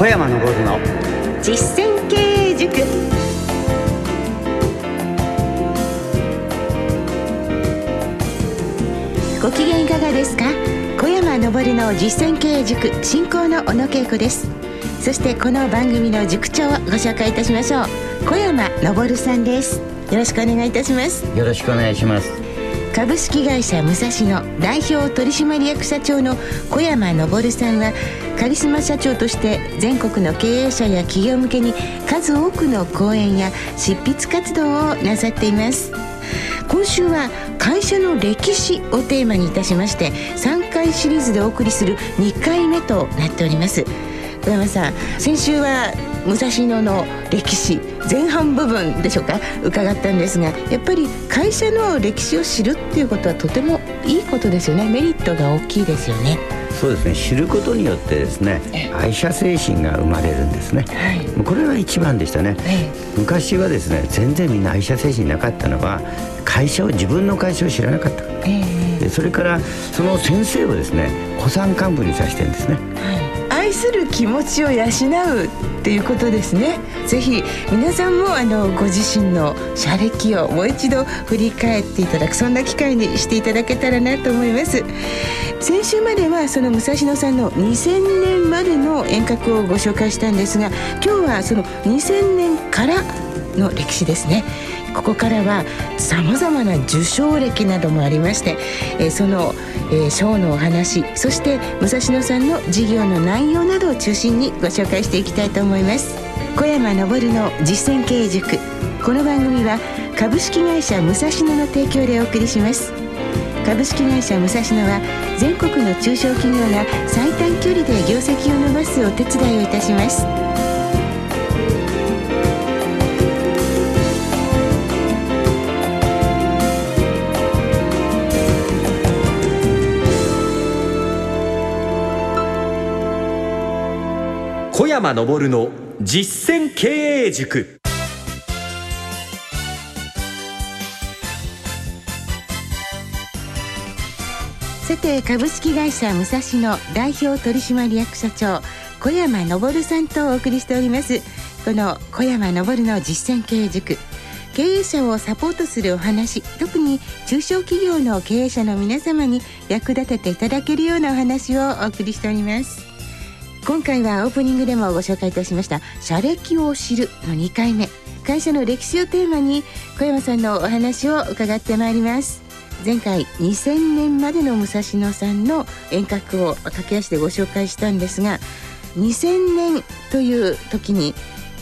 小山昇の。実践経営塾。ご機嫌いかがですか？小山昇の実践経営塾進行の小野恵子です。そしてこの番組の塾長をご紹介いたしましょう。小山昇さんです。よろしくお願いいたします。よろしくお願いします株式会社武蔵野代表取締役社長の小山昇さんはカリスマ社長として全国の経営者や企業向けに数多くの講演や執筆活動をなさっています。今週は会社の歴史をテーマにいたしまして3回シリーズでお送りする2回目となっております。小山さん先週は武蔵野の歴史前半部分でしょうか？伺ったんですがやっぱり会社の歴史を知るっていうことはとてもいいことですよね。メリットが大きいですよね。そうですね。知ることによってですね愛社精神が生まれるんですね、はい、これが一番でしたね、昔はですね全然みんな愛社精神なかったのは会社を自分の会社を知らなかった、えー、それからその先生をですね古参幹部にさしてるんですね、はい。愛する気持ちを養うっていうことですね。ぜひ皆さんもあのご自身の社歴をもう一度振り返っていただくそんな機会にしていただけたらなと思います。先週まではその武蔵野さんの2000年までの遠隔をご紹介したんですが今日はその2000年からの歴史ですね。ここからはさまざまな受賞歴などもありまして、えー、その、えー、賞のお話そして武蔵野さんの事業の内容などを中心にご紹介していきたいと思います。小山昇の実践経営塾。この番組は株式会社武蔵野の提供でお送りします。株式会社武蔵野は全国の中小企業が最短距離で業績を伸ばすお手伝いをいたします。小山昇の実践経営塾。さて株式会社武蔵野代表取締役社長小山昇さんとお送りしております。この小山昇の実践経営塾。経営者をサポートするお話特に中小企業の経営者の皆様に役立てていただけるようなお話をお送りしております。今回はオープニングでもご紹介いたしました社歴を知るの2回目。会社の歴史をテーマに小山さんのお話を伺ってまいります。前回2000年までの武蔵野さんの遠隔を駆け足でご紹介したんですが2000年という時に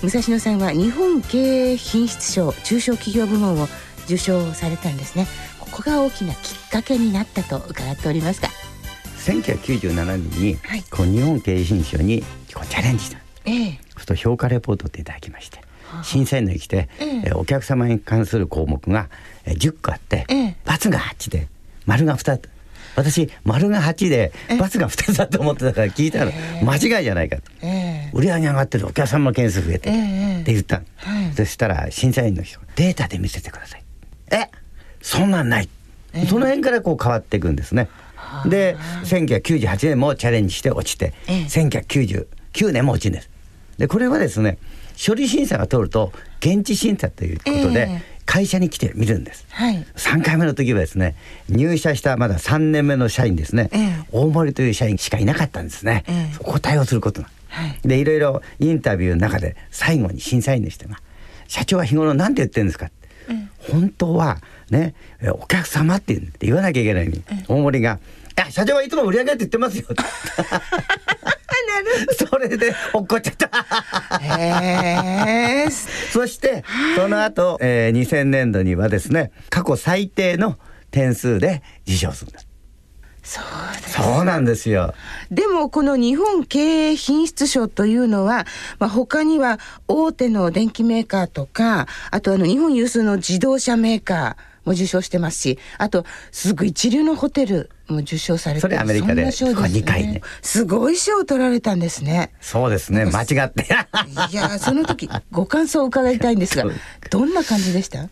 武蔵野さんは日本経営品質賞中小企業部門を受賞されたんですね。ここが大きなきっかけになったと伺っておりますが1997年に、はい、こう日本経営新書にこうチャレンジした、えー、そと評価レポートっていただきまして、審査員のに来て、えー、お客様に関する項目が10個あって、えー、×が8で丸が2つ。私丸が8で×が2つだと思ってたから聞いたら間違いじゃないかと、えー、売り上げ上がってるお客様件数増えて、えって言った、はい、そしたら審査員の人データで見せてください。えそんなんない、その辺からこう変わっていくんですね。で1998年もチャレンジして落ちて、ええ、1999年も落ちるんです。でこれはですね処理審査が通ると現地審査ということで、え、会社に来て見るんです、はい、3回目の時はですね入社したまだ3年目の社員ですね、大森という社員しかいなかったんですね、そこを対応することが。はい、でいろいろインタビューの中で最後に審査員の人が「社長は日頃何て言ってるんですか?」本当はねお客様って言わなきゃいけないのに、大森が「や社長はいつも売り上げって言ってますよ それで落っちゃった。そしてその後、えー、2000年度にはですね過去最低の点数で受賞するんですそうそうなんですよ。でもこの日本経営品質賞というのは、まあ、他には大手の電機メーカーとか、あとあの日本有数の自動車メーカー、も受賞してますし、あと、すごい一流のホテルも受賞されてそれアメリカで、ね、2回ね。すごい賞を取られたんですね。そうですね、間違って。いや、その時、ご感想を伺いたいんですが、どんな感じでした？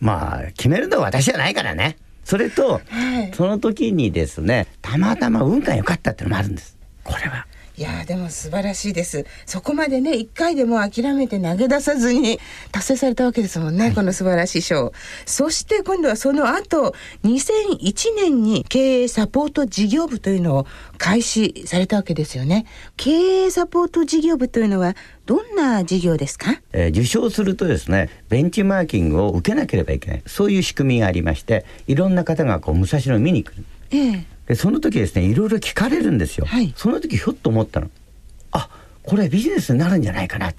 まあ、決めるのは私じゃないからね。それと、はい、その時にですね、たまたま運が良かったっていうのもあるんです。これは。いやでも素晴らしいです。そこまでね一回でも諦めて投げ出さずに達成されたわけですもんね、はい、この素晴らしい賞。そして今度はその後2001年に経営サポート事業部というのを開始されたわけですよね。経営サポート事業部というのはどんな事業ですか、えー、受賞するとですねベンチマーキングを受けなければいけない。そういう仕組みがありましていろんな方がこう武蔵野見に来る、ええでその時ですねいろいろ聞かれるんですよ、はい、その時ひょっと思ったの。あこれビジネスになるんじゃないかな。と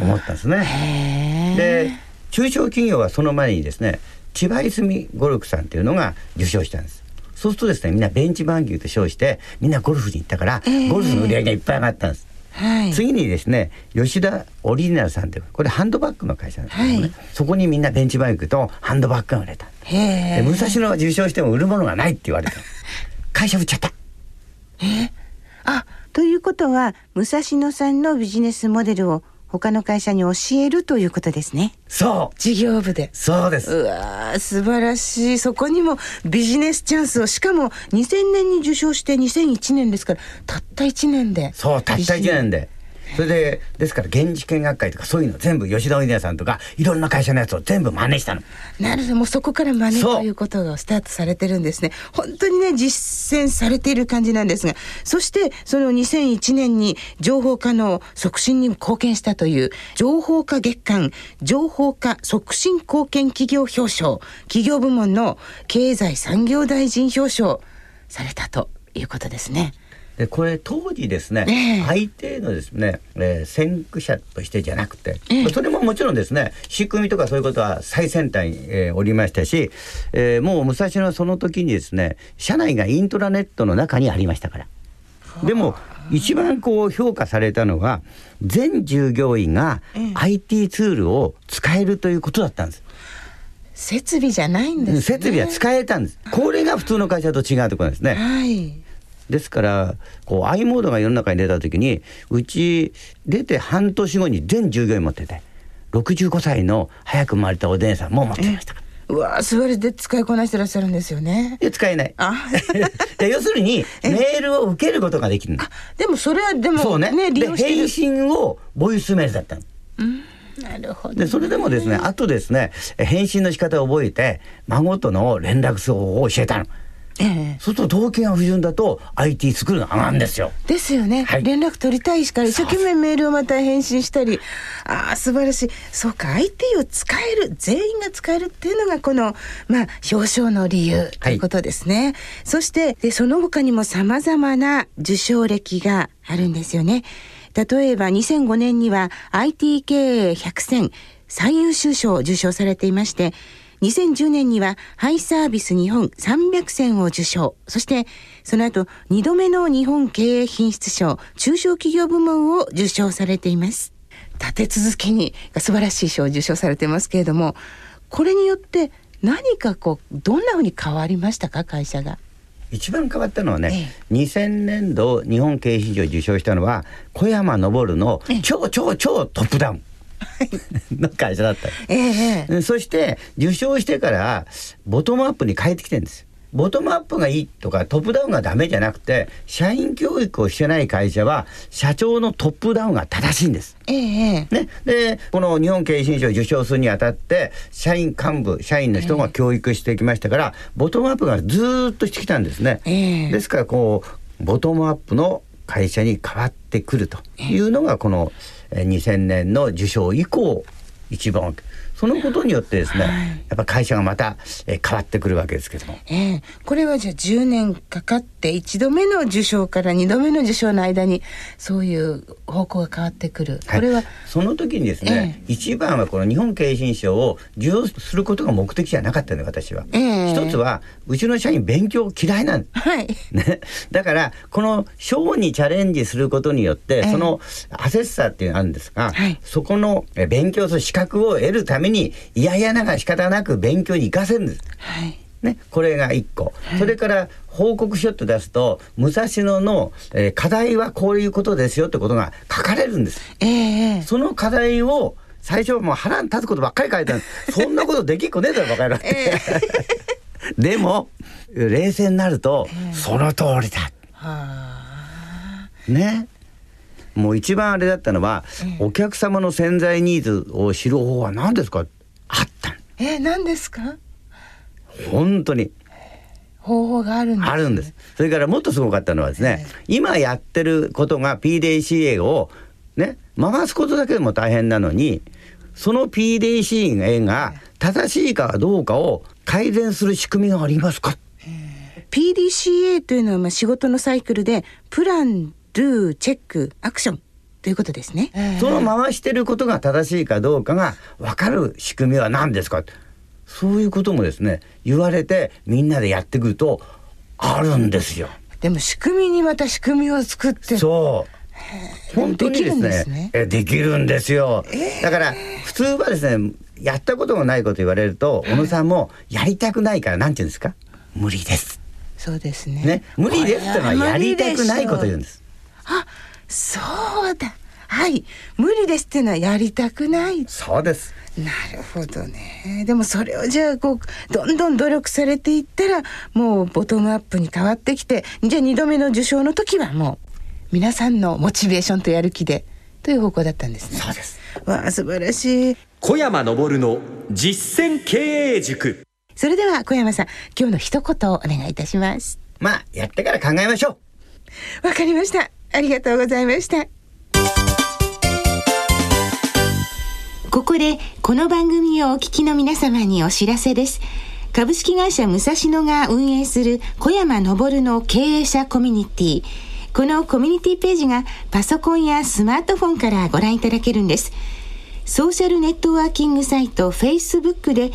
思ったんですね。で中小企業はその前にですね千葉泉ゴルフさんっていうのが受賞したんです。そうするとですねみんなベンチバンキングと称してみんなゴルフに行ったから、ゴルフの売り上げがいっぱい上がったんです。はい、次にですね吉田オリジナルさんってこれハンドバッグの会社なんですけどね、はい、そこにみんなベンチバイクとハンドバッグが売れた。で武蔵野は受賞しても売るものがないって言われた 会社売っちゃった。え？あということは武蔵野さんのビジネスモデルを他の会社に教えるということですね。そう事業部で。そうです。うわ素晴らしい。そこにもビジネスチャンスを、しかも2000年に受賞して2001年ですから、たった1年で。そう、たった1年で。それでですから現地見学会とかそういうの全部吉田お稲さんとかいろんな会社のやつを全部真似したの。なるほどもうそこから真似ということがスタートされてるんですね。本当にね実践されている感じなんですがそしてその2001年に情報化の促進に貢献したという情報化月間情報化促進貢献企業表彰企業部門の経済産業大臣表彰されたということですね。でこれ当時ですね、相手のですね、えー、先駆者としてじゃなくて、えー、それももちろんですね仕組みとかそういうことは最先端に、えー、おりましたし、えー、もう武蔵野はその時にですね社内がイントラネットの中にありましたから。でも一番こう評価されたのは全従業員が IT ツールを使えるということだったんです。設備じゃないんです、ね、設備は使えたんです。これが普通の会社と違うところですね。はい。ですからこう i モードが世の中に出た時にうち出て半年後に全従業員持ってて65歳の早く生まれたお姉さんも持ってましたうわそれで使いこなしてらっしゃるんですよね。いや使えない。あ 要するにメールを受けることができるでもそれはでもそうねね利用返信をボイスメールだったの。うんなるほど、でそれでもですねあとですね返信の仕方を覚えて孫との連絡方法を教えたの。ええ、そうすると動機が不純だと IT 作るの上がるんですよ。ですよね、はい、連絡取りたいしから一生懸命メールをまた返信したりああ素晴らしいそうか IT を使える全員が使えるっていうのがこのまあ表彰の理由ということですね。はい、そしてでその他にもさまざまな受賞歴があるんですよね。例えば2005年には IT 経営100選最優秀賞を受賞されていまして2010年にはハイサービス日本300選を受賞。そしてその後2度目の日本経営品質賞中小企業部門を受賞されています。立て続けに素晴らしい賞を受賞されてますけれども、これによって何かこうどんなふうに変わりましたか？会社が。一番変わったのはね、ええ、2000年度日本経営品賞を受賞したのは小山昇の超超超トップダウン。の会社だった、ええ、そして受賞してからボトムアップに変えてきてるんですボトムアップがいいとかトップダウンがダメじゃなくて社員教育をしてない会社は社長のトップダウンが正しいんです。ええね、でこの日本経営新書を受賞するにあたって社員幹部社員の人が教育してきましたから、ボトムアップがずっとしてきたんですね。え。ですからこうボトムアップの会社に変わってくるというのがこの、2000年の受賞以降一番そのことによってですね、はい、やっぱ会社がまた、え変わってくるわけですけども、えー、これはじゃあ10年かかって1度目の受賞から2度目の受賞の間にそういう方向が変わってくる、はい、これはその時にですね、えー、一番はこの日本経営新賞を受賞することが目的じゃなかったの私は、えー、一つはうちの社員勉強嫌いなんです、はい。ね、だからこの賞にチャレンジすることによって、そのアセッサーっていうのがあるんですが、はい、そこの勉強する資格を得るために嫌々ながら仕方なく勉強に行かせるんです。はいね、これが一個、はい、それから報告書って出すと武蔵野の、えー、課題はこういうことですよってことが書かれるんです。えー、その課題を最初はもう腹に立つことばっかり書いてあるそんなことできっこねえだろバカ野郎って。えー、でも冷静になると、その通りだ。ね。もう一番あれだったのは、お客様の潜在ニーズを知る方法は何ですか？あったえー、何ですか？本当に。方法があるんです、あるんです。それからもっとすごかったのはですね、今やってることが PDCA をね回すことだけでも大変なのにその PDCA が正しいかどうかを改善する仕組みがありますか？PDCA というのはまあ仕事のサイクルでプラン、ドゥ、チェック、アクションということですね。その回してることが正しいかどうかが分かる仕組みは何ですか？そういうこともですね言われてみんなでやってくるとあるんですよ。でも仕組みにまた仕組みを作ってそう本当にですねえできるんですよ。だから普通はですねやったこともないこと言われると小野さんもやりたくないからなんて言うんですか？無理です。そうですね。ね？無理ですってのはやりたくないこと言うんです。あそうだ。はい。無理ですっていうのはやりたくない。そうです。なるほどね。でもそれをじゃあこうどんどん努力されていったらもうボトムアップに変わってきてじゃあ2度目の受賞の時はもう皆さんのモチベーションとやる気でという方向だったんですね。そうです。わあ素晴らしい。小山昇の実践経営塾。それでは小山さん今日の一言をお願いいたします。まあやってから考えましょう。わかりましたありがとうございましたここでこの番組をお聞きの皆様にお知らせです。株式会社武蔵野が運営する小山昇の経営者コミュニティ。このコミュニティページがパソコンやスマートフォンからご覧いただけるんです。ソーシャルネットワーキングサイト Facebook で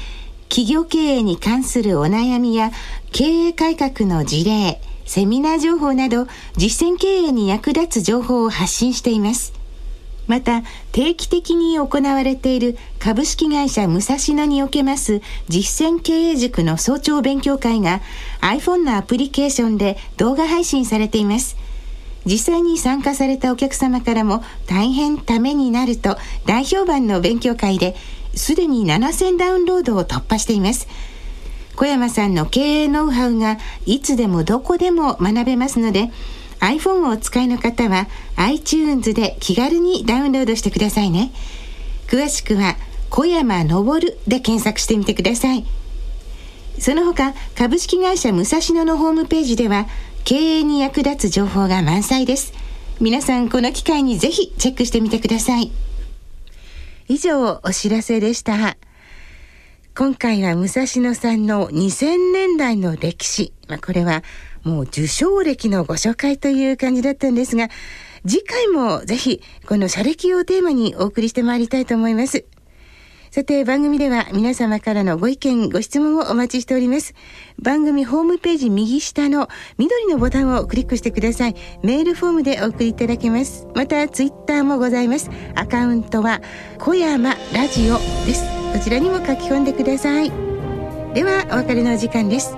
企業経営に関するお悩みや経営改革の事例、セミナー情報など実践経営に役立つ情報を発信しています。また定期的に行われている株式会社武蔵野におけます実践経営塾の早朝勉強会が iPhone のアプリケーションで動画配信されています。実際に参加されたお客様からも大変ためになると大評判の勉強会ですでに7000ダウンロードを突破しています。小山さんの経営ノウハウがいつでもどこでも学べますので iPhone をお使いの方は iTunes で気軽にダウンロードしてくださいね。詳しくは小山昇で検索してみてください。その他、株式会社武蔵野のホームページでは経営に役立つ情報が満載です。皆さんこの機会にぜひチェックしてみてください。以上お知らせでした。今回は武蔵野さんの2000年代の歴史。まあ、これはもう受賞歴のご紹介という感じだったんですが、次回もぜひこの社歴をテーマにお送りしてまいりたいと思います。さて番組では皆様からのご意見ご質問をお待ちしております。番組ホームページ右下の緑のボタンをクリックしてください。メールフォームでお送りいただけます。またツイッターもございます。アカウントは小山ラジオです。こちらにも書き込んでください。ではお別れの時間です。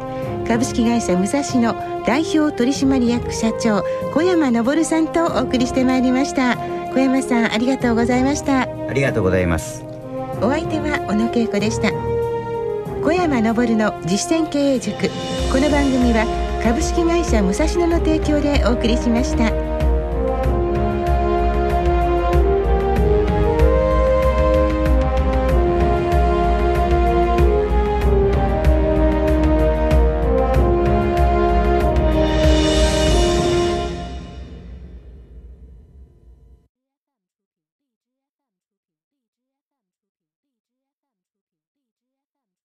株式会社武蔵野代表取締役社長小山昇さんとお送りしてまいりました。小山さんありがとうございました。ありがとうございます。お相手は小野恵子でした。小山昇の実践経営塾。この番組は株式会社武蔵野の提供でお送りしました。